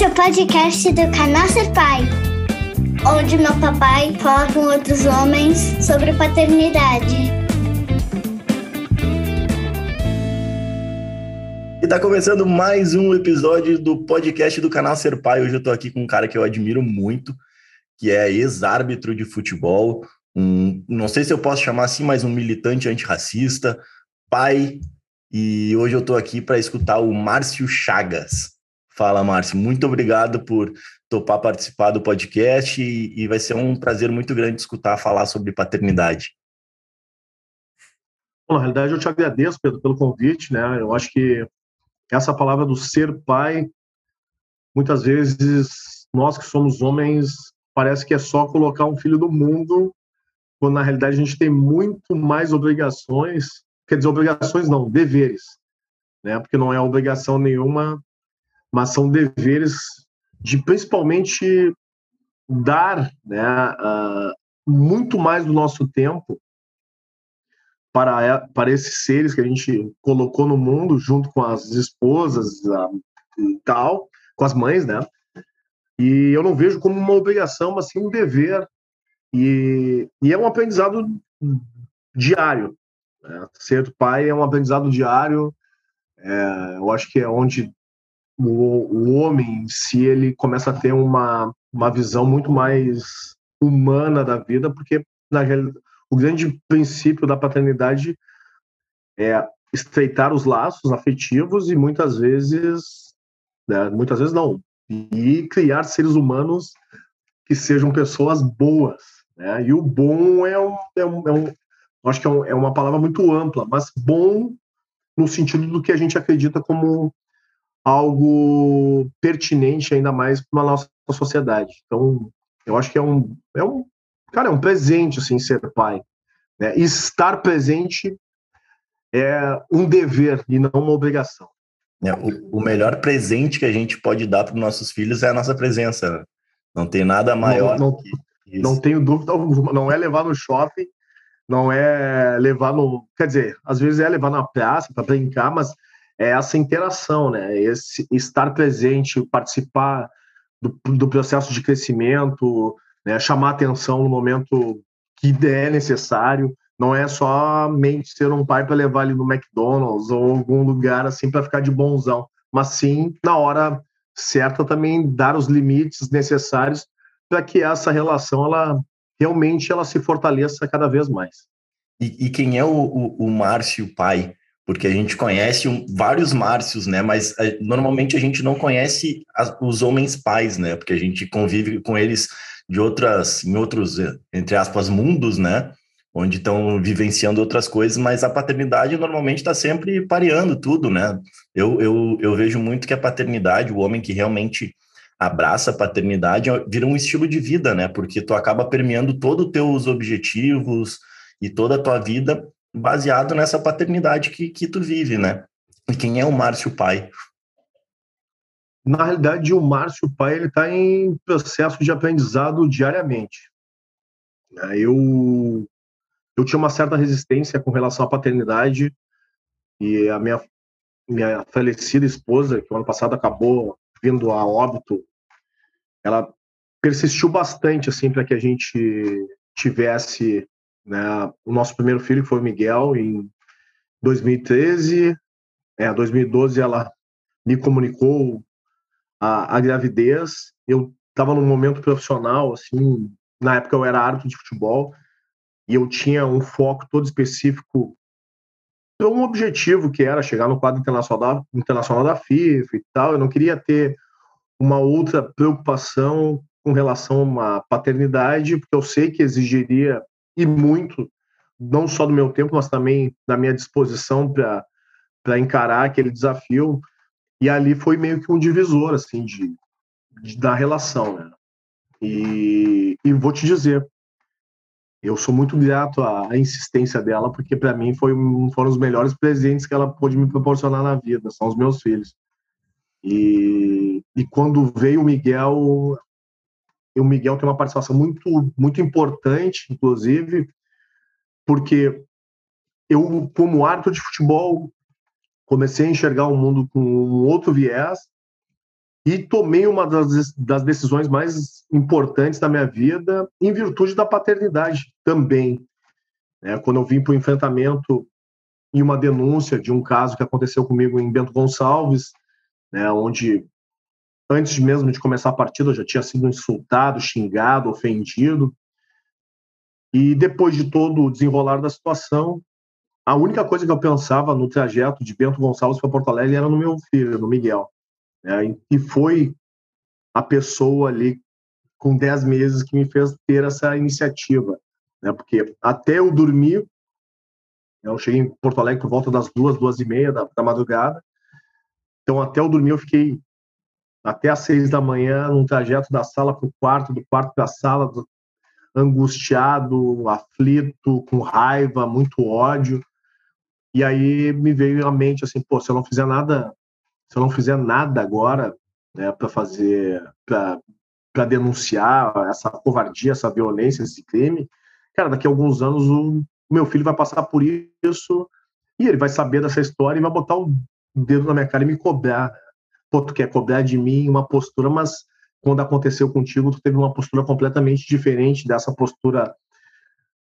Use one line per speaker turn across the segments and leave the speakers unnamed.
Esse é o podcast do canal Ser Pai, onde meu papai fala com outros homens sobre paternidade.
E tá começando mais um episódio do podcast do canal Ser Pai. Hoje eu tô aqui com um cara que eu admiro muito, que é ex-árbitro de futebol, um, não sei se eu posso chamar assim, mas um militante antirracista, pai, e hoje eu tô aqui para escutar o Márcio Chagas. Fala, Márcio. Muito obrigado por topar participar do podcast e, e vai ser um prazer muito grande escutar falar sobre paternidade.
Bom, na realidade, eu te agradeço, Pedro, pelo convite. Né? Eu acho que essa palavra do ser pai, muitas vezes, nós que somos homens, parece que é só colocar um filho do mundo, quando na realidade a gente tem muito mais obrigações, quer dizer, obrigações não, deveres, né? porque não é obrigação nenhuma mas são deveres de principalmente dar né, uh, muito mais do nosso tempo para, para esses seres que a gente colocou no mundo, junto com as esposas uh, e tal, com as mães, né? E eu não vejo como uma obrigação, mas sim um dever. E, e é um aprendizado diário. Né? Ser pai é um aprendizado diário. É, eu acho que é onde o, o homem, se ele começa a ter uma, uma visão muito mais humana da vida, porque na o grande princípio da paternidade é estreitar os laços afetivos e muitas vezes, né, muitas vezes não, e criar seres humanos que sejam pessoas boas. Né? E o bom é um, é um, é um acho que é, um, é uma palavra muito ampla, mas bom no sentido do que a gente acredita como algo pertinente ainda mais para a nossa sociedade. Então, eu acho que é um, é um, cara, é um presente assim ser pai. Né? Estar presente é um dever e não uma obrigação.
É, o, o, melhor presente que a gente pode dar para os nossos filhos é a nossa presença. Não tem nada maior.
Não, não, não tenho dúvida alguma. Não é levar no shopping, não é levar no. Quer dizer, às vezes é levar na praça para brincar, mas é essa interação, né? Esse estar presente, participar do, do processo de crescimento, né? chamar atenção no momento que é necessário. Não é somente ser um pai para levar ele no McDonald's ou algum lugar assim para ficar de bonzão, mas sim na hora certa também dar os limites necessários para que essa relação ela realmente ela se fortaleça cada vez mais.
E, e quem é o, o, o Márcio pai? Porque a gente conhece um, vários Márcios, né? Mas a, eh, normalmente a gente não conhece os homens pais, né? Porque a gente convive com eles de outras, em outros, eh, entre aspas, mundos, né? Onde estão vivenciando outras coisas, mas a paternidade normalmente está sempre pareando tudo, né? Eu, eu, eu vejo muito que a paternidade, o homem que realmente abraça a paternidade, vira um estilo de vida, né? Porque tu acaba permeando todos os teus objetivos e toda a tua vida baseado nessa paternidade que, que tu vive, né? E quem é o Márcio pai?
Na realidade, o Márcio pai ele está em processo de aprendizado diariamente. Né? Eu eu tinha uma certa resistência com relação à paternidade e a minha minha falecida esposa, que o ano passado acabou vindo a óbito, ela persistiu bastante assim para que a gente tivesse né? O nosso primeiro filho foi o Miguel em 2013, é, 2012 ela me comunicou a, a gravidez. Eu estava num momento profissional, assim, na época eu era árbitro de futebol e eu tinha um foco todo específico um objetivo que era chegar no quadro internacional, internacional da FIFA e tal. Eu não queria ter uma outra preocupação com relação uma paternidade, porque eu sei que exigiria e muito, não só do meu tempo, mas também da minha disposição para encarar aquele desafio. E ali foi meio que um divisor, assim, de, de da relação, né? E, e vou te dizer, eu sou muito grato à, insistência dela, porque para mim foi foram os melhores presentes que ela pôde me proporcionar na vida, são os meus filhos. E, e quando veio o Miguel, o Miguel tem uma participação muito, muito importante, inclusive, porque eu, como árbitro de futebol, comecei a enxergar o mundo com um outro viés, e tomei uma das, das decisões mais importantes da minha vida em virtude da paternidade também. É, quando eu vim para o enfrentamento e uma denúncia de um caso que aconteceu comigo em Bento Gonçalves, né, onde antes mesmo de começar a partida eu já tinha sido insultado, xingado, ofendido. E depois de todo o desenrolar da situação, a única coisa que eu pensava no trajeto de Bento Gonçalves para Porto Alegre era no meu filho, no Miguel. Né? E foi a pessoa ali com 10 meses que me fez ter essa iniciativa. Né? Porque até eu dormir, eu cheguei em Porto Alegre por volta das duas, duas e meia da, da madrugada. Então, até eu dormir, eu fiquei até às seis da manhã num trajeto da sala para o quarto, do quarto para a sala, angustiado, aflito, com raiva, muito ódio. E aí me veio à mente assim, pô, se eu não fizer nada se eu não fizer nada agora né, para fazer, para denunciar essa covardia, essa violência, esse crime, cara, daqui a alguns anos o meu filho vai passar por isso e ele vai saber dessa história e vai botar o dedo na minha cara e me cobrar. Pô, tu quer cobrar de mim uma postura, mas quando aconteceu contigo, tu teve uma postura completamente diferente dessa postura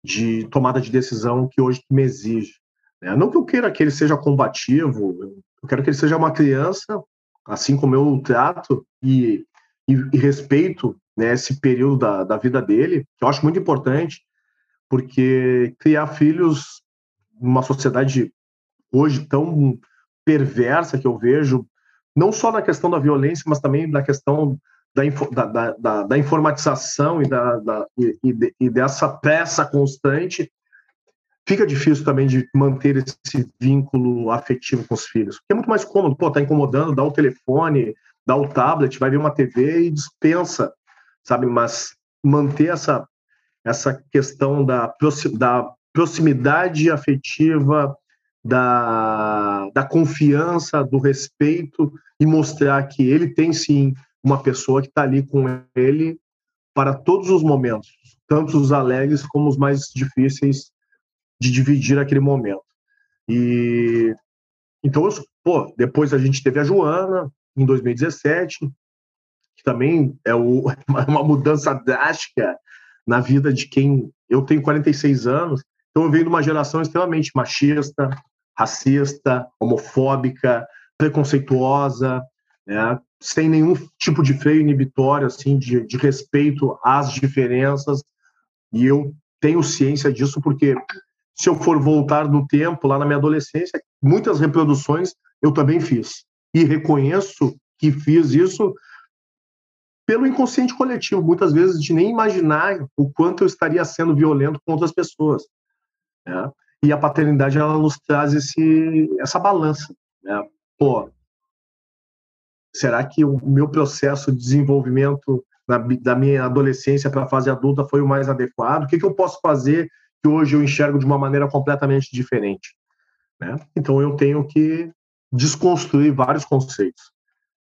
de tomada de decisão que hoje tu me exige. Né? Não que eu queira que ele seja combativo, eu quero que ele seja uma criança, assim como eu trato e, e, e respeito né, esse período da, da vida dele, que eu acho muito importante, porque criar filhos numa sociedade hoje tão perversa que eu vejo, não só na questão da violência, mas também na questão da, da, da, da informatização e, da, da e, e, dessa pressa constante, fica difícil também de manter esse vínculo afetivo com os filhos. Porque é muito mais cômodo, pô, tá incomodando, dá o telefone, dá o tablet, vai ver uma TV e dispensa, sabe? Mas manter essa, essa questão da, da proximidade afetiva, da, da confiança, do respeito e mostrar que ele tem sim uma pessoa que está ali com ele para todos os momentos, tanto os alegres como os mais difíceis de dividir aquele momento. E então, pô, depois a gente teve a Joana em 2017, que também é o, uma mudança drástica na vida de quem eu tenho 46 anos, então eu venho de uma geração extremamente machista, racista, homofóbica, preconceituosa, né, sem nenhum tipo de freio inibitório assim de, de respeito às diferenças. E eu tenho ciência disso porque se eu for voltar no tempo, lá na minha adolescência, muitas reproduções eu também fiz. E reconheço que fiz isso pelo inconsciente coletivo, muitas vezes de nem imaginar o quanto eu estaria sendo violento com outras pessoas. Né? E a paternidade ela nos traz esse, essa balança. Né? Pô, será que o meu processo de desenvolvimento da, da minha adolescência para a fase adulta foi o mais adequado? O que, que eu posso fazer que hoje eu enxergo de uma maneira completamente diferente. Né? Então eu tenho que desconstruir vários conceitos.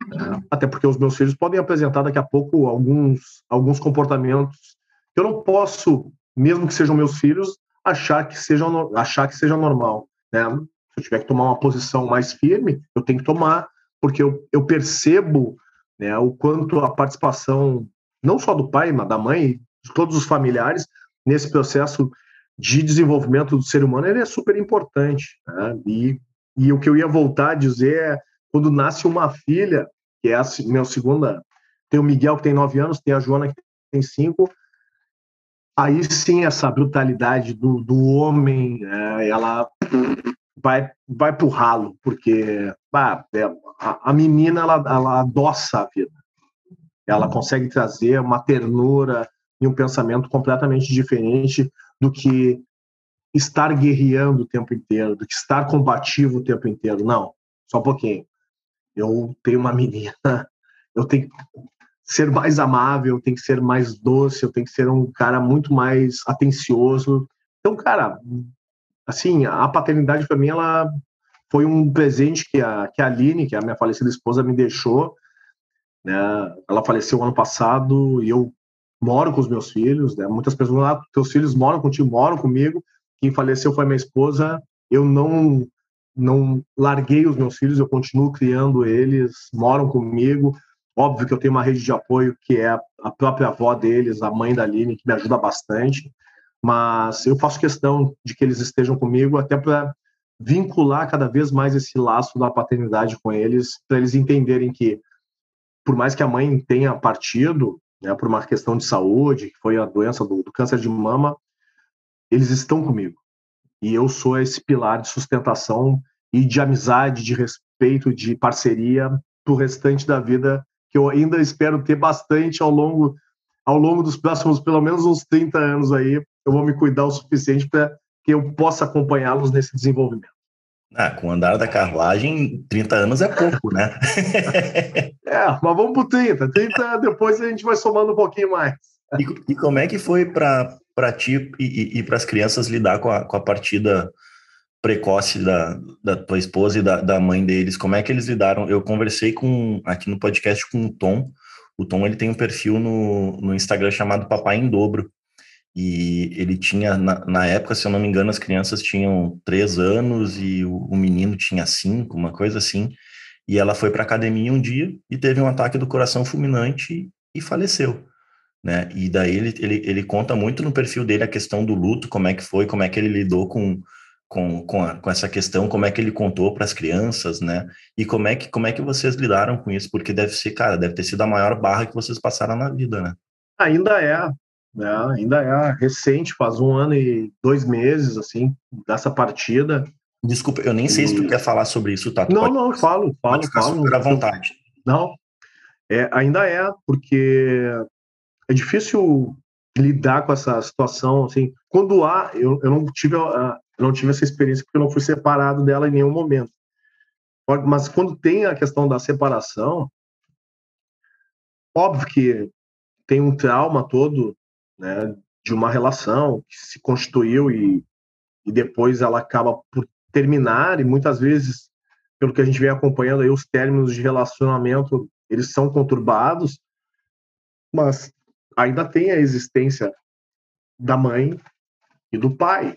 Né? Até porque os meus filhos podem apresentar daqui a pouco alguns, alguns comportamentos que eu não posso, mesmo que sejam meus filhos, achar que seja, achar que seja normal. Né? Se eu tiver que tomar uma posição mais firme, eu tenho que tomar, porque eu, eu percebo né, o quanto a participação, não só do pai, mas da mãe, de todos os familiares, nesse processo de desenvolvimento do ser humano ele é super importante. Né? E, e o que eu ia voltar a dizer é quando nasce uma filha, que é a minha segunda, tem o Miguel que tem nove anos, tem a Joana que tem cinco, aí sim essa brutalidade do, do homem, é, ela vai vai pro ralo, porque bah, é, a, a, menina ela, ela adoça a vida, ela consegue trazer uma ternura e um pensamento completamente diferente do que estar guerreando o tempo inteiro, do que estar combativo o tempo inteiro. Não, só um pouquinho. Eu tenho uma menina, eu tenho ser mais amável, tenho que ser mais doce, eu tenho que ser um cara muito mais atencioso. Então, cara, assim, a paternidade para mim ela foi um presente que a, que a Aline, que é a minha falecida esposa, me deixou. Né? Ela faleceu ano passado e eu moro com os meus filhos, né? Muitas pessoas lá, ah, teus filhos moram contigo, moram comigo. Quem faleceu foi minha esposa. Eu não não larguei os meus filhos, eu continuo criando eles, moram comigo. Óbvio que eu tenho uma rede de apoio que é a própria avó deles, a mãe da Aline, que me ajuda bastante, mas eu faço questão de que eles estejam comigo até para vincular cada vez mais esse laço da paternidade com eles, para eles entenderem que, por mais que a mãe tenha partido, né, por uma questão de saúde, que foi a doença do, do câncer de mama, eles estão comigo. E eu sou esse pilar de sustentação e de amizade, de respeito, de parceria para o restante da vida, que eu ainda espero ter bastante ao longo, ao longo dos próximos, pelo menos uns 30 anos aí. Eu vou me cuidar o suficiente para que eu possa acompanhá-los nesse desenvolvimento.
Ah, com o andar da carruagem, 30 anos é pouco, né?
é, mas vamos para 30. 30 depois a gente vai somando um pouquinho mais.
E, e como é que foi para ti e, e para as crianças lidar com a, com a partida precoce da, da tua esposa e da, da mãe deles? Como é que eles lidaram? Eu conversei com aqui no podcast com o Tom. O Tom ele tem um perfil no, no Instagram chamado Papai em Dobro. E ele tinha, na, na, época, se eu não me engano, as crianças tinham três anos e o, o menino tinha cinco, uma coisa assim. E ela foi para academia um dia e teve um ataque do coração fulminante e faleceu. Né? E daí ele, ele, ele conta muito no perfil dele a questão do luto, como é que foi, como é que ele lidou com, com, com, a, com essa questão, como é que ele contou para as crianças, né? E como é, que, como é que vocês lidaram com isso? Porque deve ser, cara, deve ter sido a maior barra que vocês passaram na vida, né?
Ainda é, né? Ainda é recente, faz um ano e dois meses, assim, dessa partida.
Desculpa, eu nem e... sei se tu quer falar sobre isso, tá?
Tu não, pode... não, falo, falo, falo.
Super à vontade.
Não, é, ainda é, porque é difícil lidar com essa situação, assim, quando há, eu, eu não tive eu não tive essa experiência porque eu não fui separado dela em nenhum momento. Mas quando tem a questão da separação, óbvio que tem um trauma todo né, de uma relação que se constituiu e, e depois ela acaba por terminar e muitas vezes pelo que a gente vem acompanhando aí os términos de relacionamento eles são conturbados mas ainda tem a existência da mãe e do pai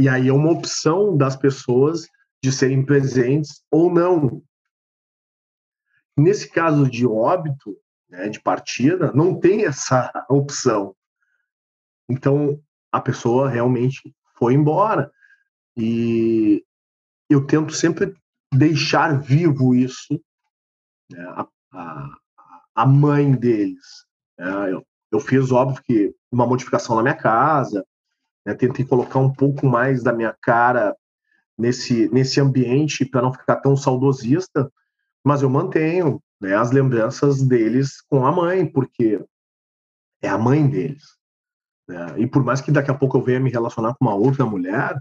e aí é uma opção das pessoas de serem presentes ou não nesse caso de óbito né, de partida não tem essa opção então, a pessoa realmente foi embora. E eu tento sempre deixar vivo isso, né, a, a, a, mãe deles. Né, eu, eu, fiz, óbvio, que uma modificação na minha casa, né, tentei colocar um pouco mais da minha cara nesse, nesse ambiente para não ficar tão saudosista, mas eu mantenho né, as lembranças deles com a mãe, porque é a mãe deles. Né? E por mais que daqui a pouco eu venha me relacionar com uma outra mulher,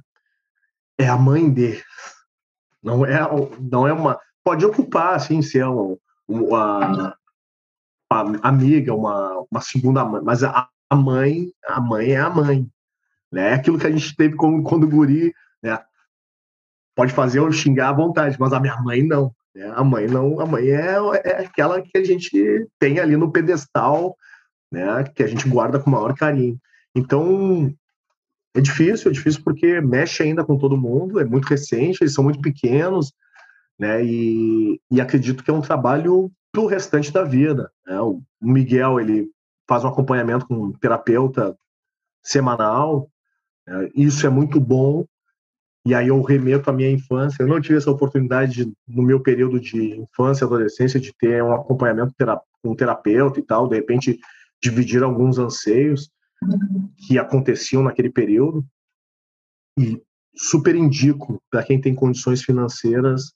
é a mãe dele. Não é, não é uma. Pode ocupar, assim, ser uma, uma, uma amiga, uma, uma segunda mãe, mas a, a mãe, a mãe é a mãe. Né? É aquilo que a gente teve quando, quando guri, né? Pode fazer eu xingar à vontade, mas a minha mãe não. Né? A mãe não, a mãe é, é aquela que a gente tem ali no pedestal, né? Que a gente guarda com o maior carinho. Então, é difícil, é difícil porque mexe ainda com todo mundo, é muito recente, eles são muito pequenos, né? E, e acredito que é um trabalho para o restante da vida. Né? O Miguel, ele faz um acompanhamento com um terapeuta semanal? Isso é muito bom. E aí eu remeto à minha infância. Eu não tive essa oportunidade de, no meu período de infância e adolescência de ter um acompanhamento com um terapeuta e tal, de repente dividir alguns anseios que aconteciam naquele período e super indico para quem tem condições financeiras,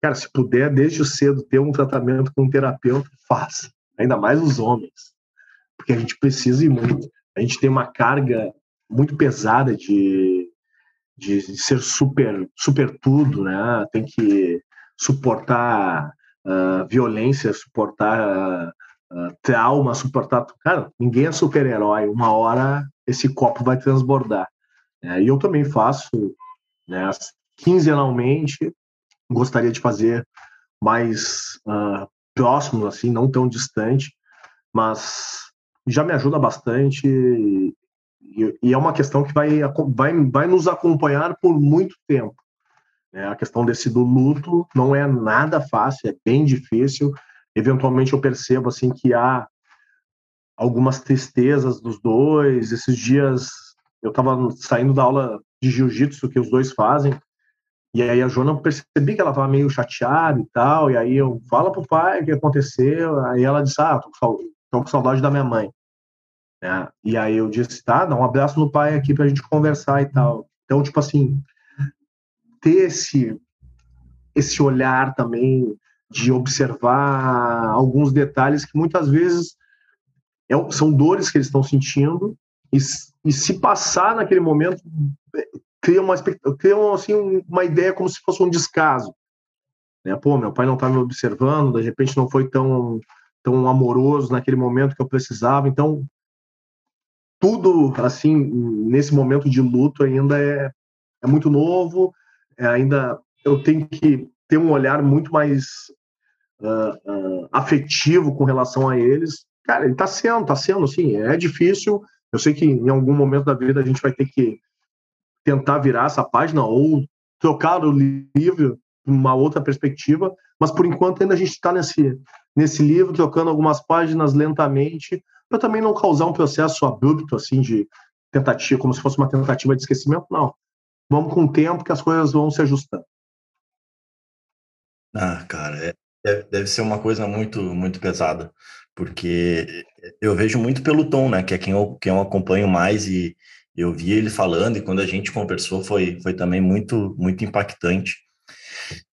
cara, se puder desde cedo ter um tratamento com um terapeuta, faça, ainda mais os homens, porque a gente precisa ir muito. A gente tem uma carga muito pesada de, de ser super super tudo, né? Tem que suportar uh, violência, suportar uh, trauma, suportar. Cara, ninguém é super-herói. Uma hora esse copo vai transbordar. É, e eu também faço, né, quinzenalmente, gostaria de fazer mais uh, próximo, assim, não tão distante, mas já me ajuda bastante e, é uma questão que vai, vai, vai nos acompanhar por muito tempo. É, a questão desse do luto não é nada fácil, é bem difícil, eventualmente eu percebo assim que há algumas tristezas dos dois. Esses dias eu estava saindo da aula de jiu-jitsu que os dois fazem, e aí a Jona percebi que ela estava meio chateada e tal, e aí eu fala pro pai o que aconteceu, aí ela disse, ah, tô com saudade da minha mãe. É, e aí eu disse, tá, dá um abraço no pai aqui pra gente conversar e tal. Então, tipo assim, ter esse, esse olhar também de observar alguns detalhes que muitas vezes é, são dores que eles estão sentindo e, e se passar naquele momento cria uma cria assim uma ideia como se fosse um descaso né? Pô meu pai não está me observando de repente não foi tão tão amoroso naquele momento que eu precisava. Então tudo assim nesse momento de luto ainda é, é muito novo é, ainda eu tenho que ter um olhar muito mais uh, uh, afetivo com relação a eles. Cara, ele está sendo, está sendo, assim, é difícil. Eu sei que em algum momento da vida a gente vai ter que tentar virar essa página ou trocar o livro uma outra perspectiva, mas por enquanto ainda a gente está nesse, nesse livro, trocando algumas páginas lentamente, para também não causar um processo abrupto, assim, de tentativa, como se fosse uma tentativa de esquecimento, não. Vamos com o tempo que as coisas vão se ajustando.
Ah, cara, é, é, deve ser uma coisa muito, muito pesada, porque eu vejo muito pelo Tom, né, que é quem eu, quem eu acompanho mais e eu vi ele falando e quando a gente conversou foi, foi também muito, muito impactante.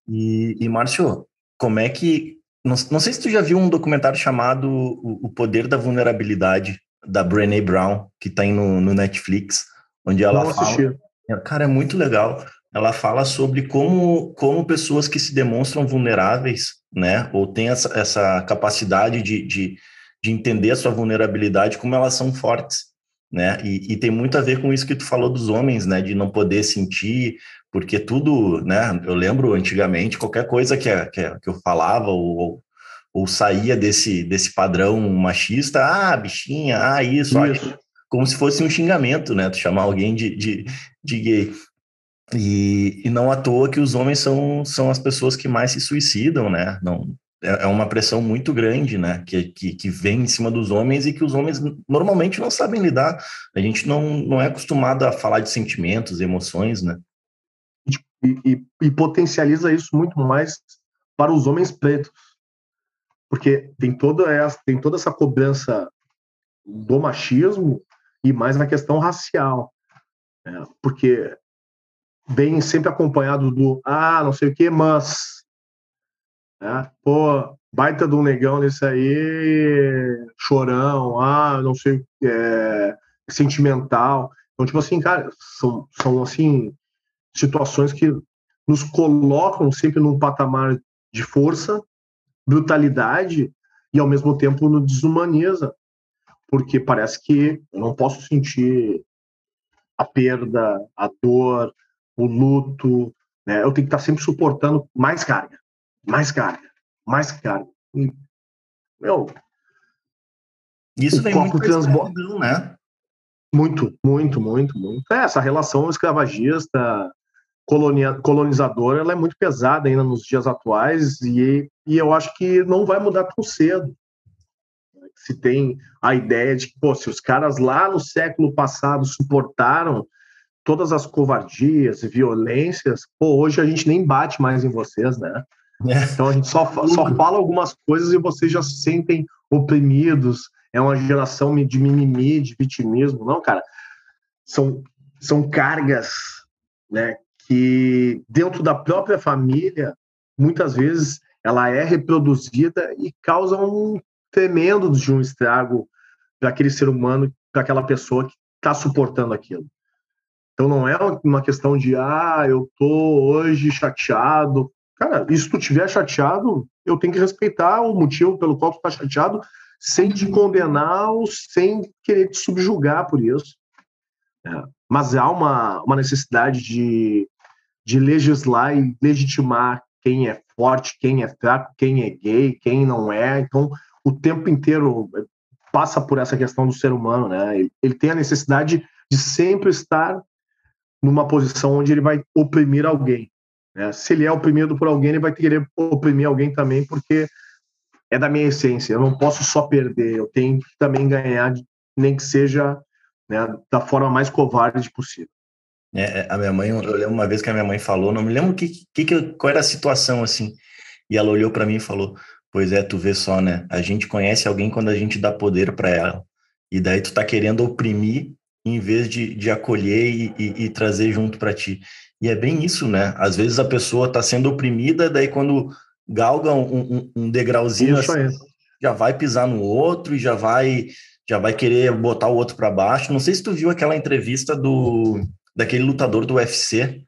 E, e Márcio, como é que, não, não sei se tu já viu um documentário chamado O, Poder da Vulnerabilidade, da Brené Brown, que está no, no Netflix, onde ela não fala... Assisti. Cara, é muito legal. Ela fala sobre como, como pessoas que se demonstram vulneráveis, né, ou têm essa, essa capacidade de, de, de entender a sua vulnerabilidade, como elas são fortes, né, e, e, tem muito a ver com isso que tu falou dos homens, né, de não poder sentir, porque tudo, né, eu lembro antigamente, qualquer coisa que, que, que eu falava ou, ou, saía desse, desse padrão machista, ah, bichinha, ah, isso, isso. como se fosse um xingamento, né, tu chamar alguém de, de, de gay. E, e não à toa que os homens são, são as pessoas que mais se suicidam, né? Não, é, é uma pressão muito grande, né? Que, que, que vem em cima dos homens e que os homens normalmente não sabem lidar. A gente não, não é acostumado a falar de sentimentos, emoções, né?
E, e, e potencializa isso muito mais para os homens pretos. Porque tem toda essa, tem toda essa cobrança do machismo e mais na questão racial. Né? Porque vem sempre acompanhado do ah, não sei o que, mas. Né? Pô, baita do negão nesse aí, chorão, ah, não sei, é, sentimental. Então, tipo assim, cara, são, são assim, situações que nos colocam sempre num patamar de força, brutalidade e ao mesmo tempo nos desumaniza. Porque parece que eu não posso sentir a perda, a dor, o luto, né? Eu tenho que estar sempre suportando mais carga, mais carga, mais carga. E, meu,
isso vem muito transborda, né?
Muito, muito, muito, muito. É, essa relação escravagista, colonia, colonizadora, ela é muito pesada ainda nos dias atuais e, e eu acho que não vai mudar tão cedo. Se tem a ideia de que, pô, se os caras lá no século passado suportaram todas as covardias e violências, pô, hoje a gente nem bate mais em vocês, né? É. Então a gente só, só fala algumas coisas e vocês já se sentem oprimidos. É uma geração de mimimi, de vitimismo. Não, cara. São, são cargas né, que dentro da própria família, muitas vezes, ela é reproduzida e causa um tremendo de um estrago para aquele ser humano, para aquela pessoa que está suportando aquilo. Então não é uma questão de ah, eu tô hoje chateado. Cara, e se tu tiver chateado, eu tenho que respeitar o motivo pelo qual tu tá chateado, sem te condenar ou sem querer te subjugar por isso. É. Mas há uma, uma necessidade de, de legislar e legitimar quem é forte, quem é fraco, quem é gay, quem não é. Então, o tempo inteiro passa por essa questão do ser humano, né? Ele, ele tem a necessidade de sempre estar numa posição onde ele vai oprimir alguém. Né? Se ele é oprimido por alguém, ele vai querer oprimir alguém também, porque é da minha essência. Eu não posso só perder, eu tenho que também ganhar, nem que seja né, da forma mais covarde possível.
É, é a minha mãe, eu lembro uma vez que a minha mãe falou, não me lembro que, que, que qual era a situação assim, e ela olhou para mim e falou: Pois é, tu vê só, né? A gente conhece alguém quando a gente dá poder para ela, e daí tu tá querendo oprimir em vez de, de acolher e, e, e trazer junto para ti. E é bem isso, né? Às vezes a pessoa está sendo oprimida, daí quando galga um, um, um degrauzinho, assim, já vai pisar no outro e já vai já vai querer botar o outro para baixo. Não sei se tu viu aquela entrevista do daquele lutador do UFC,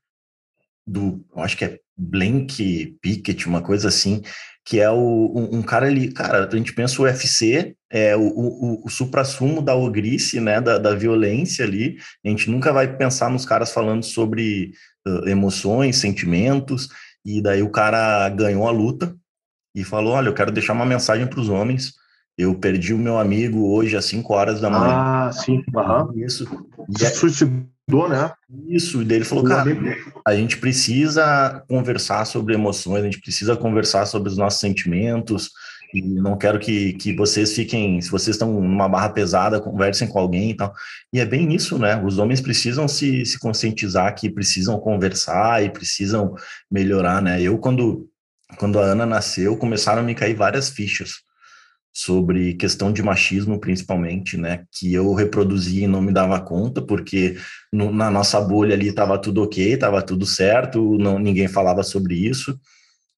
do, acho que é Blink Pickett, uma coisa assim, que é o, um, um, cara ali, cara, a gente pensa o UFC, é o, o, o supra-sumo da ogrice, né, da, da violência ali, a gente nunca vai pensar nos caras falando sobre uh, emoções, sentimentos, e daí o cara ganhou a luta e falou: Olha, eu quero deixar uma mensagem para os homens. Eu perdi o meu amigo hoje às 5 horas da manhã.
Ah, sim. Uhum.
Isso.
E é... Suicidou, né?
Isso. E daí ele falou: Cara, a gente precisa conversar sobre emoções, a gente precisa conversar sobre os nossos sentimentos. E não quero que, que vocês fiquem, se vocês estão numa barra pesada, conversem com alguém e tal. E é bem isso, né? Os homens precisam se, se conscientizar que precisam conversar e precisam melhorar, né? Eu, quando, quando a Ana nasceu, começaram a me cair várias fichas sobre questão de machismo, principalmente, né? Que eu reproduzia e não me dava conta, porque no, na nossa bolha ali estava tudo ok, estava tudo certo, não, ninguém falava sobre isso.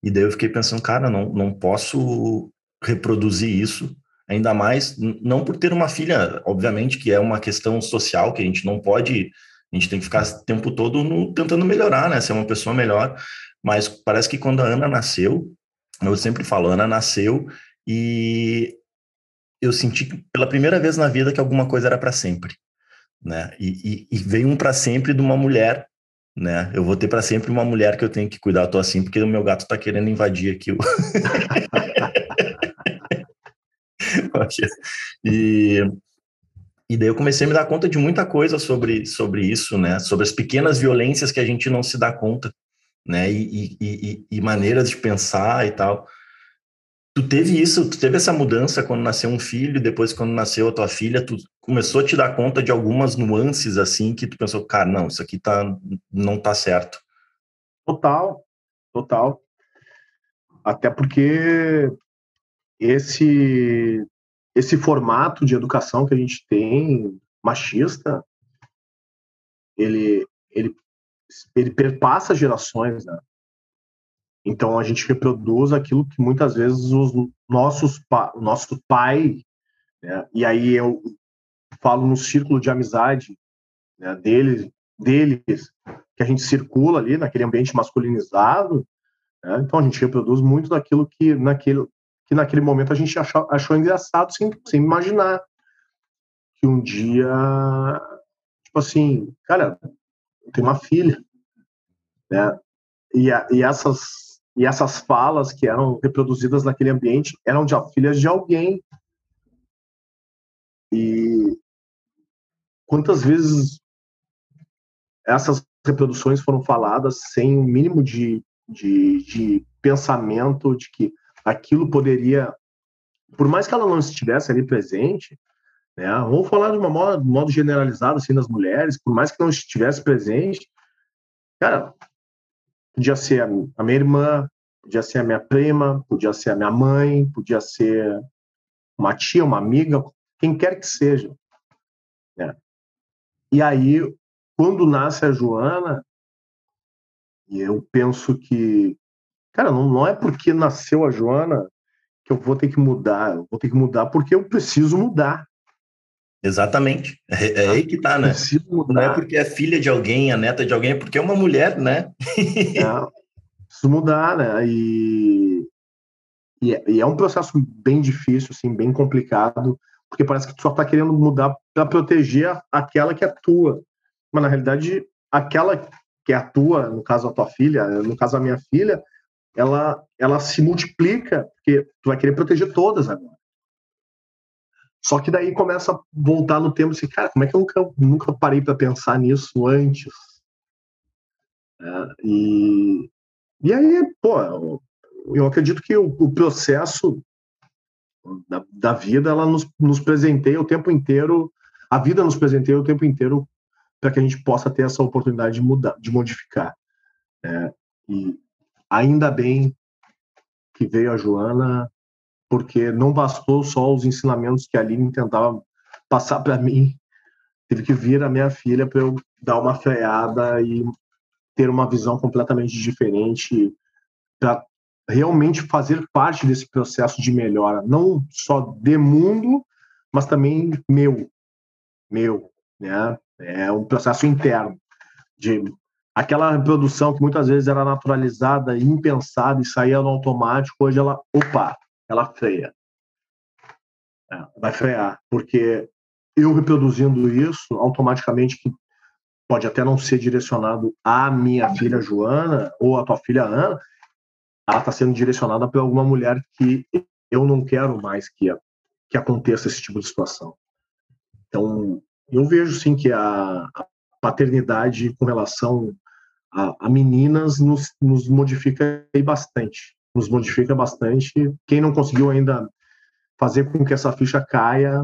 E daí eu fiquei pensando, cara, não, não posso reproduzir isso, ainda mais não por ter uma filha, obviamente que é uma questão social que a gente não pode, a gente tem que ficar o tempo todo no, tentando melhorar, né, ser uma pessoa melhor, mas parece que quando a Ana nasceu, eu sempre falo, Ana nasceu e eu senti pela primeira vez na vida que alguma coisa era para sempre, né? E, e, e veio um para sempre de uma mulher, né? Eu vou ter para sempre uma mulher que eu tenho que cuidar. Tô assim porque o meu gato tá querendo invadir aqui o e, e daí eu comecei a me dar conta de muita coisa sobre, sobre isso, né? Sobre as pequenas violências que a gente não se dá conta, né? E, e, e, maneiras de pensar e tal. Tu teve isso, tu teve essa mudança quando nasceu um filho, depois quando nasceu a tua filha, tu começou a te dar conta de algumas nuances assim que tu pensou, cara, não, isso aqui tá, não tá certo.
Total, total. Até porque esse esse formato de educação que a gente tem machista ele ele ele perpassa gerações né? Então a gente reproduz aquilo que muitas vezes os nossos o nosso pai né? e aí eu falo no círculo de amizade né, deles deles que a gente circula ali naquele ambiente masculinizado né? então a gente reproduz muito daquilo que naquele que naquele momento a gente achou, achou engraçado sem, sem imaginar que um dia, tipo assim, cara, tem uma filha, né? E, a, e essas e essas falas que eram reproduzidas naquele ambiente eram de filhas de alguém. E quantas vezes essas reproduções foram faladas sem o um mínimo de, de, de pensamento de que aquilo poderia, por mais que ela não estivesse ali presente, né, vamos falar de uma modo, modo generalizado assim das mulheres, por mais que não estivesse presente, cara, podia ser a, minha irmã, podia ser a minha prima, podia ser a minha mãe, podia ser uma tia, uma amiga, quem quer que seja. Né? E aí, quando nasce a Joana, e eu penso que Cara, não, não é porque nasceu a Joana que eu vou ter que mudar. Eu vou ter que mudar porque eu preciso mudar.
Exatamente. É, é aí que tá, né? Não é porque é filha de alguém, a neta de alguém, é porque é uma mulher, né?
é, preciso mudar, né? E, e é, e, é, um processo bem difícil, assim, bem complicado, porque parece que tu só tá querendo mudar para proteger aquela que é tua. Mas, na realidade, aquela que é a tua, no caso a tua filha, no caso a minha filha, ela, ela se multiplica, porque tu vai querer proteger todas agora. Só que daí começa a voltar no tempo assim, cara, como é que eu nunca, nunca parei para pensar nisso antes? É, e, e aí, pô, eu, eu acredito que o, o, processo da, da vida, ela nos, nos presenteia o tempo inteiro, a vida nos presenteia o tempo inteiro para que a gente possa ter essa oportunidade de mudar, de modificar. É, e ainda bem que veio a Joana, porque não bastou só os ensinamentos que a Aline tentava passar para mim, teve que vir a minha filha para eu dar uma freada e ter uma visão completamente diferente para realmente fazer parte desse processo de melhora, não só de mundo, mas também meu, meu, né? É um processo interno de aquela reprodução que muitas vezes era naturalizada, impensada e saía no automático, hoje ela, opa, ela freia. É, vai frear, porque eu reproduzindo isso, automaticamente, que pode até não ser direcionado à minha filha Joana ou à tua filha Ana, ela está sendo direcionada para alguma mulher que eu não quero mais que, que aconteça esse tipo de situação. Então, eu vejo sim que a, a paternidade com relação a, a meninas nos, nos modifica bastante. Nos modifica bastante. Quem não conseguiu ainda fazer com que essa ficha caia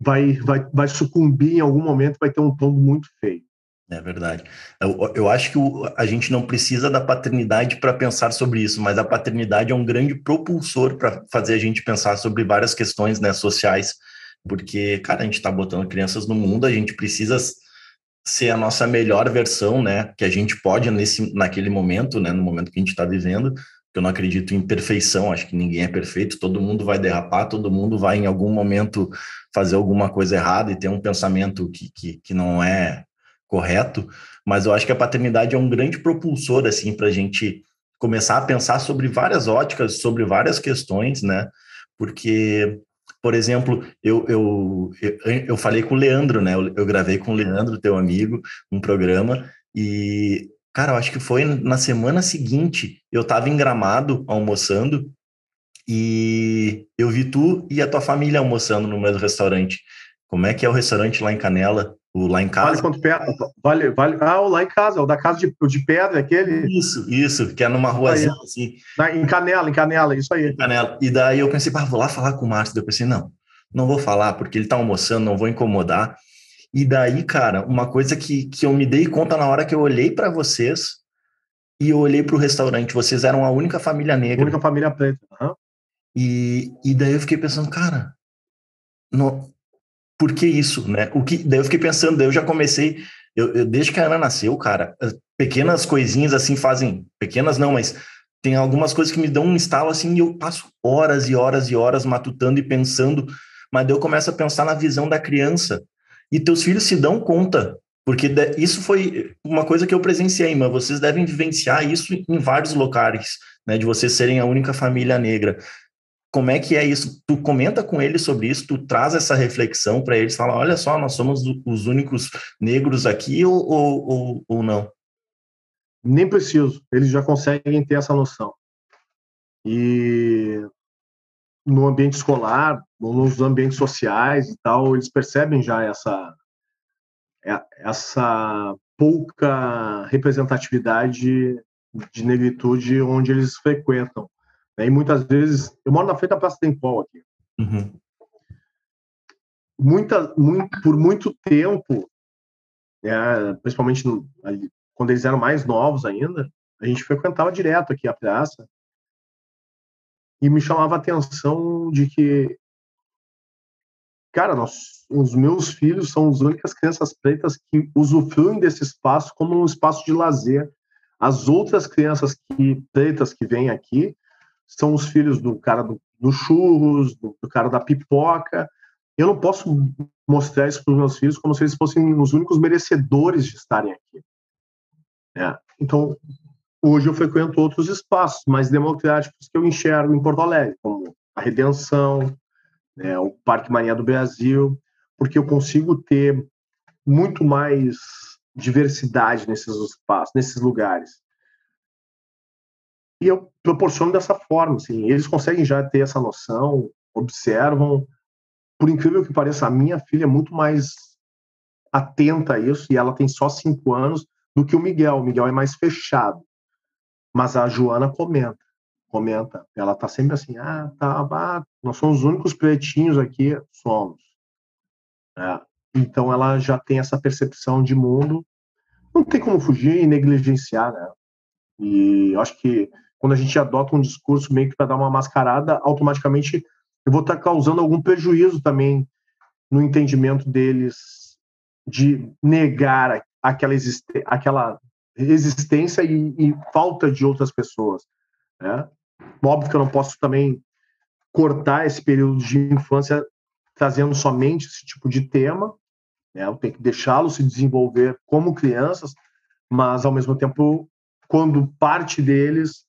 vai, vai, vai sucumbir em algum momento, vai ter um tombo muito feio.
É verdade. Eu, eu acho que o, a gente não precisa da paternidade para pensar sobre isso, mas a paternidade é um grande propulsor para fazer a gente pensar sobre várias questões né, sociais, porque, cara, a gente está botando crianças no mundo, a gente precisa ser a nossa melhor versão, né, que a gente pode nesse, naquele momento, né, no momento que a gente está vivendo, eu não acredito em perfeição, acho que ninguém é perfeito, todo mundo vai derrapar, todo mundo vai em algum momento fazer alguma coisa errada e ter um pensamento que, que, que não é correto, mas eu acho que a paternidade é um grande propulsor, assim, para a gente começar a pensar sobre várias óticas, sobre várias questões, né? Porque, por exemplo, eu, eu, eu, falei com o Leandro, né? Eu, eu gravei com o Leandro, teu amigo, um programa, e, cara, eu acho que foi na semana seguinte, eu estava em Gramado, almoçando, e eu vi tu e a tua família almoçando no mesmo restaurante. Como é que é o restaurante lá em Canela? O lá em casa.
Vale quanto perto? Vale, vale. Ah, o lá em casa, o da casa de, de pedra, aquele.
Isso, isso, que é numa ruazinha assim.
Na, em Canela, em Canela, isso aí.
Canela. E daí eu pensei, pá, vou lá falar com o Márcio. Daí eu pensei, não, não vou falar, porque ele tá almoçando, não vou incomodar. E daí, cara, uma coisa que, que eu me dei conta na hora que eu olhei para vocês e eu olhei para o restaurante, vocês eram a única família negra. A
única família preta. Uhum.
E, e daí eu fiquei pensando, cara, no, por que isso, né? O que, daí eu fiquei pensando, daí eu já comecei, eu, eu, desde que a Ana nasceu, cara, pequenas coisinhas assim fazem, pequenas não, mas tem algumas coisas que me dão um estalo assim e eu passo horas e horas e horas matutando e pensando, mas daí eu começo a pensar na visão da criança. E teus filhos se dão conta, porque isso foi uma coisa que eu presenciei, mas vocês devem vivenciar isso em vários locais, né, de vocês serem a única família negra como é que é isso? Tu comenta com eles sobre isso, tu traz essa reflexão para eles, fala, olha só, nós somos os únicos negros aqui ou, ou, ou, não?
Nem preciso, eles já conseguem ter essa noção. E no ambiente escolar, nos ambientes sociais e tal, eles percebem já essa é, essa pouca representatividade de negritude onde eles frequentam. Né? E muitas vezes, eu moro na frente da Praça Tempol aqui. Uhum. Muita, muito, por muito tempo, é, principalmente no, ali, quando eles eram mais novos ainda, a gente frequentava direto aqui a praça e me chamava a atenção de que, cara, nós, os meus filhos são as únicas crianças pretas que usufruem desse espaço como um espaço de lazer. As outras crianças que, pretas que vêm aqui são os filhos do cara do, do churros, do, do, cara da pipoca. Eu não posso mostrar isso para os meus filhos como se eles fossem os únicos merecedores de estarem aqui. É. Então, hoje eu frequento outros espaços mais democráticos que eu enxergo em Porto Alegre, como a Redenção, né, o Parque Maria do Brasil, porque eu consigo ter muito mais diversidade nesses espaços, nesses lugares e eu proporciono dessa forma, assim, eles conseguem já ter essa noção, observam, por incrível que pareça, a minha filha é muito mais atenta a isso, e ela tem só cinco anos, do que o Miguel, o Miguel é mais fechado, mas a Joana comenta, comenta, ela tá sempre assim, ah, tá, ah, nós somos os únicos pretinhos aqui, somos. É, então ela já tem essa percepção de mundo, não tem como fugir e negligenciar, né? E acho que quando a gente adota um discurso meio que para dar uma mascarada, automaticamente eu vou estar tá causando algum prejuízo também no entendimento deles de negar aquela, existe, aquela existência e, e, falta de outras pessoas. Né? Óbvio que eu não posso também cortar esse período de infância trazendo somente esse tipo de tema, né? eu tenho que deixá-los se desenvolver como crianças, mas ao mesmo tempo, quando parte deles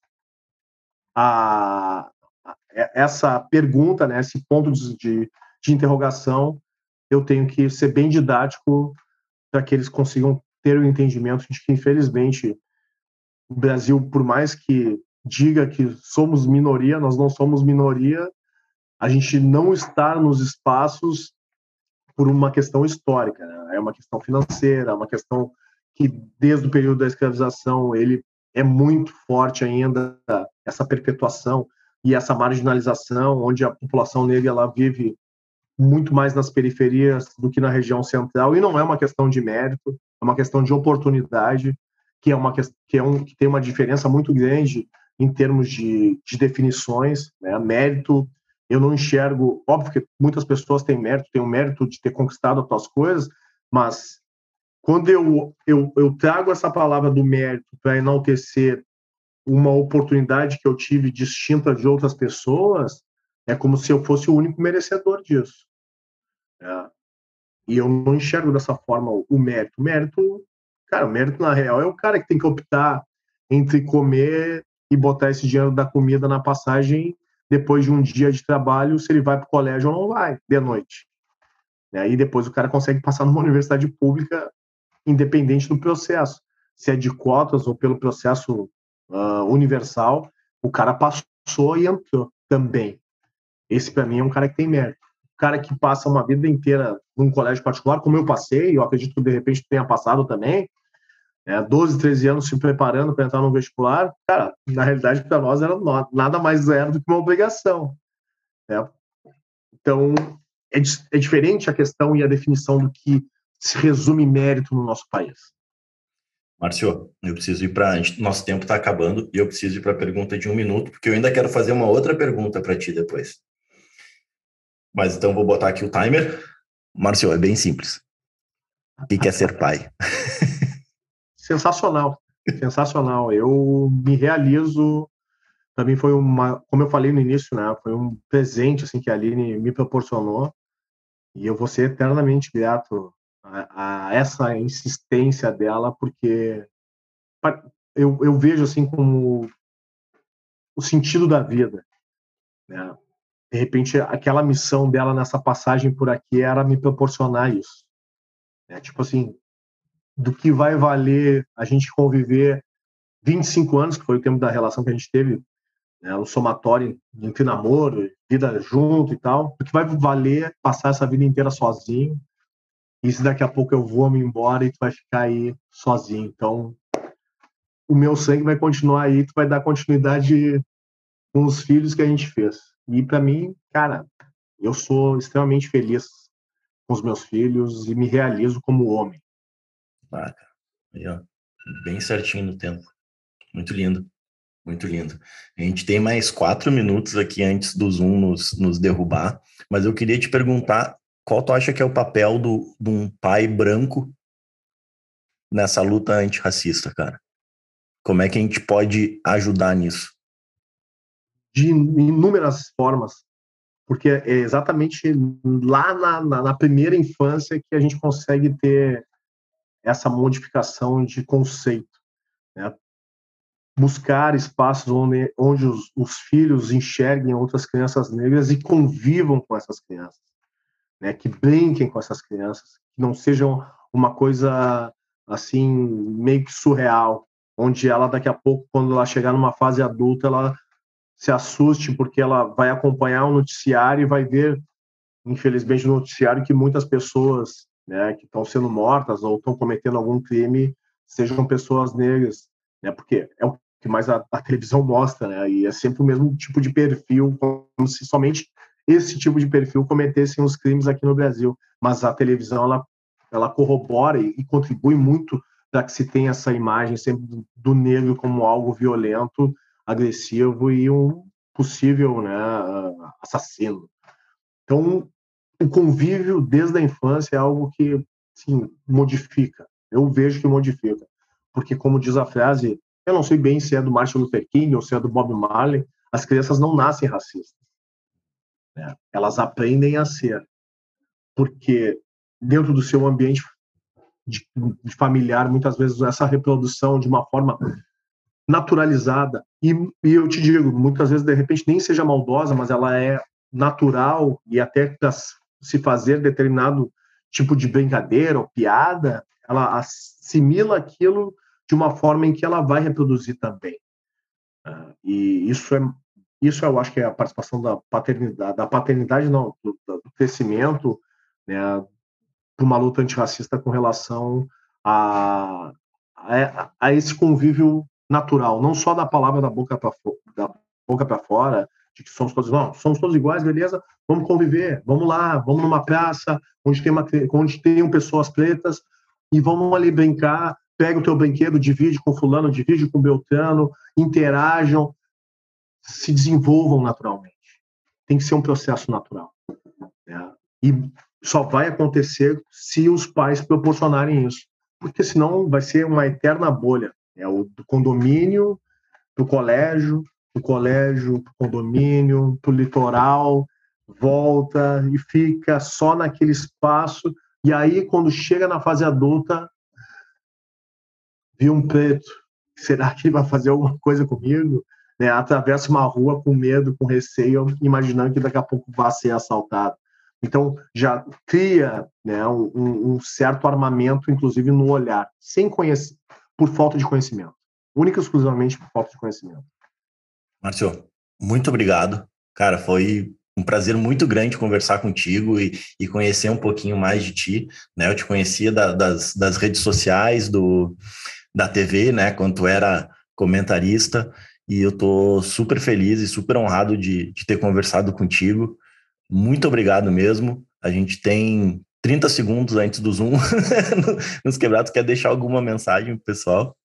a, a essa pergunta, né, esse ponto de, de, de interrogação, eu tenho que ser bem didático para que eles consigam ter o entendimento de que, infelizmente, o Brasil, por mais que diga que somos minoria, nós não somos minoria, a gente não está nos espaços por uma questão histórica, né? é uma questão financeira, é uma questão que desde o período da escravização ele é muito forte ainda essa perpetuação e essa marginalização, onde a população negra ela vive muito mais nas periferias do que na região central e não é uma questão de mérito, é uma questão de oportunidade, que é uma que é um que tem uma diferença muito grande em termos de, de definições, né? Mérito, eu não enxergo, óbvio que muitas pessoas têm mérito, têm o mérito de ter conquistado as suas coisas, mas quando eu, eu, eu trago essa palavra do mérito para enaltecer uma oportunidade que eu tive distinta de outras pessoas, é como se eu fosse o único merecedor disso. É. E eu não enxergo dessa forma o mérito. O mérito, cara, o mérito na real é o cara que tem que optar entre comer e botar esse dinheiro da comida na passagem depois de um dia de trabalho, se ele vai para o colégio ou não vai, de noite. E aí depois o cara consegue passar numa universidade pública independente do processo. Se é de cotas ou pelo processo uh, universal, o cara passou e entrou também. Esse, para mim, é um cara que tem mérito cara que passa uma vida inteira num colégio particular, como eu passei, eu acredito que de repente tenha passado também, é, 12, 13 anos se preparando para entrar no vestibular, cara, na realidade para nós era nada mais zero do que uma obrigação. Né? Então, é, é diferente a questão e a definição do que se resume mérito no nosso país.
Márcio, eu preciso ir para. Nosso tempo está acabando e eu preciso ir para a pergunta de um minuto, porque eu ainda quero fazer uma outra pergunta para ti depois. Mas então vou botar aqui o timer. Márcio, é bem simples. O que é ser pai?
Sensacional, sensacional. Eu me realizo. Também foi uma, como eu falei no início, né? Foi um presente assim que a Aline me proporcionou e eu vou ser eternamente grato a, a essa insistência dela, porque eu, eu vejo assim como o sentido da vida, né? de repente aquela missão dela nessa passagem por aqui era me proporcionar isso. É, tipo assim, do que vai valer a gente conviver 25 anos, que foi o tempo da relação que a gente teve, né, o somatório entre namoro, vida junto e tal, do que vai valer passar essa vida inteira sozinho, e se daqui a pouco eu vou me embora e tu vai ficar aí sozinho. Então, o meu sangue vai continuar aí, tu vai dar continuidade com os filhos que a gente fez. E para mim, cara, eu sou extremamente feliz com os meus filhos e me realizo como homem.
Ah, aí, ó, bem certinho no tempo. Muito lindo. Muito lindo. A gente tem mais quatro minutos aqui antes do Zoom nos, nos derrubar, mas eu queria te perguntar qual tu acha que é o papel do, de um pai branco nessa luta antirracista, cara? Como é que a gente pode ajudar nisso?
de inúmeras formas, porque é exatamente lá na, na, na primeira infância que a gente consegue ter essa modificação de conceito. Né? Buscar espaços onde, onde os, os, filhos enxerguem outras crianças negras e convivam com essas crianças, né? que brinquem com essas crianças, que não sejam uma coisa assim meio que surreal, onde ela daqui a pouco, quando ela chegar numa fase adulta, ela se assuste porque ela vai acompanhar o noticiário e vai ver, infelizmente, no noticiário que muitas pessoas né, que estão sendo mortas ou estão cometendo algum crime sejam pessoas negras, né? Porque é o que mais a, a, televisão mostra, né? E é sempre o mesmo tipo de perfil, como se somente esse tipo de perfil cometessem os crimes aqui no Brasil. Mas a televisão, ela, ela corrobora e, e contribui muito para que se tenha essa imagem sempre do, negro como algo violento, agressivo e um possível né, assassino. Então, o convívio desde a infância é algo que sim, modifica. Eu vejo que modifica. Porque, como diz a frase, eu não sei bem se é do Martin Luther King ou se é do Bob Marley, as crianças não nascem racistas. Né? Elas aprendem a ser. Porque dentro do seu ambiente de, de familiar, muitas vezes essa reprodução de uma forma naturalizada, e, e eu te digo, muitas vezes, de repente, nem seja maldosa, mas ela é natural e até se fazer determinado tipo de brincadeira ou piada, ela assimila aquilo de uma forma em que ela vai reproduzir também. Uh, e isso é isso eu acho que é a participação da paternidade, da paternidade não, do, do crescimento, né, para uma luta antirracista com relação a, a, a, esse convívio natural, não só da palavra da boca para da boca para fora, de que somos todos não, somos todos iguais, beleza? Vamos conviver, vamos lá, vamos numa praça onde tem uma, onde tem pessoas pretas e vamos ali brincar, pega o teu brinquedo, divide com fulano, divide com Beltrano, interajam, se desenvolvam naturalmente. Tem que ser um processo natural. Né? E só vai acontecer se os pais proporcionarem isso, porque senão vai ser uma eterna bolha. É o do condomínio, do colégio, do colégio, do condomínio, do litoral, volta e fica só naquele espaço. E aí, quando chega na fase adulta, vi um preto, será que ele vai fazer alguma coisa comigo? Né, atravessa uma rua com medo, com receio, imaginando que daqui a pouco vai ser assaltado. Então, já cria né, um, um, certo armamento, inclusive no olhar, sem conhecer, por falta de conhecimento. Única e exclusivamente por falta de conhecimento.
Márcio, muito obrigado. Cara, foi um prazer muito grande conversar contigo e, e conhecer um pouquinho mais de ti. Né? Eu te conhecia da, das, das redes sociais, do, da TV, né, quando tu era comentarista, e eu tô super feliz e super honrado de, de ter conversado contigo. Muito obrigado mesmo. A gente tem 30 segundos antes do Zoom nos quebrados. Quer deixar alguma mensagem pro pessoal?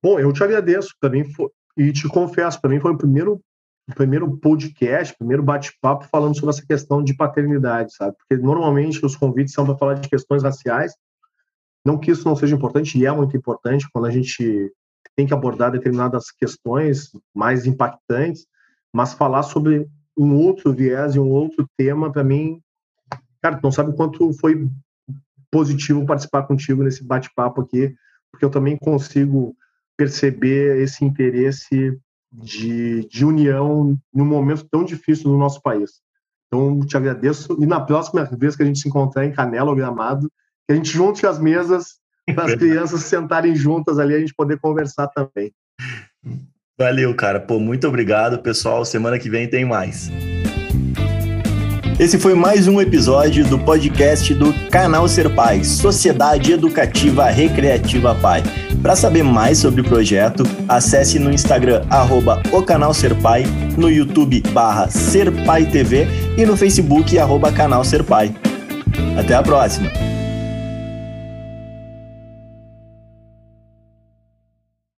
Bom, eu te agradeço. Foi, e te confesso, para mim foi o primeiro, o primeiro podcast, o primeiro bate-papo falando sobre essa questão de paternidade, sabe? Porque normalmente os convites são para falar de questões raciais, não que isso não seja importante, e é muito importante quando a gente tem que abordar determinadas questões mais impactantes, mas falar sobre um outro viés e um outro tema, para mim, cara, não sabe o quanto foi positivo participar contigo nesse bate-papo aqui, porque eu também consigo perceber esse interesse de, de união num momento tão difícil no nosso país. Então, te agradeço. E na próxima vez que a gente se encontrar em Canela ou Gramado, que a gente junte as mesas para as crianças sentarem juntas ali, a gente poder conversar também.
Valeu, cara. Pô, muito obrigado, pessoal. Semana que vem tem mais. Esse foi mais um episódio do podcast do Canal Ser Pai, Sociedade Educativa Recreativa Pai. Para saber mais sobre o projeto, acesse no Instagram arroba o Canal Ser Pai, no YouTube barra Ser Pai TV e no Facebook arroba Canal Ser Pai. Até a próxima!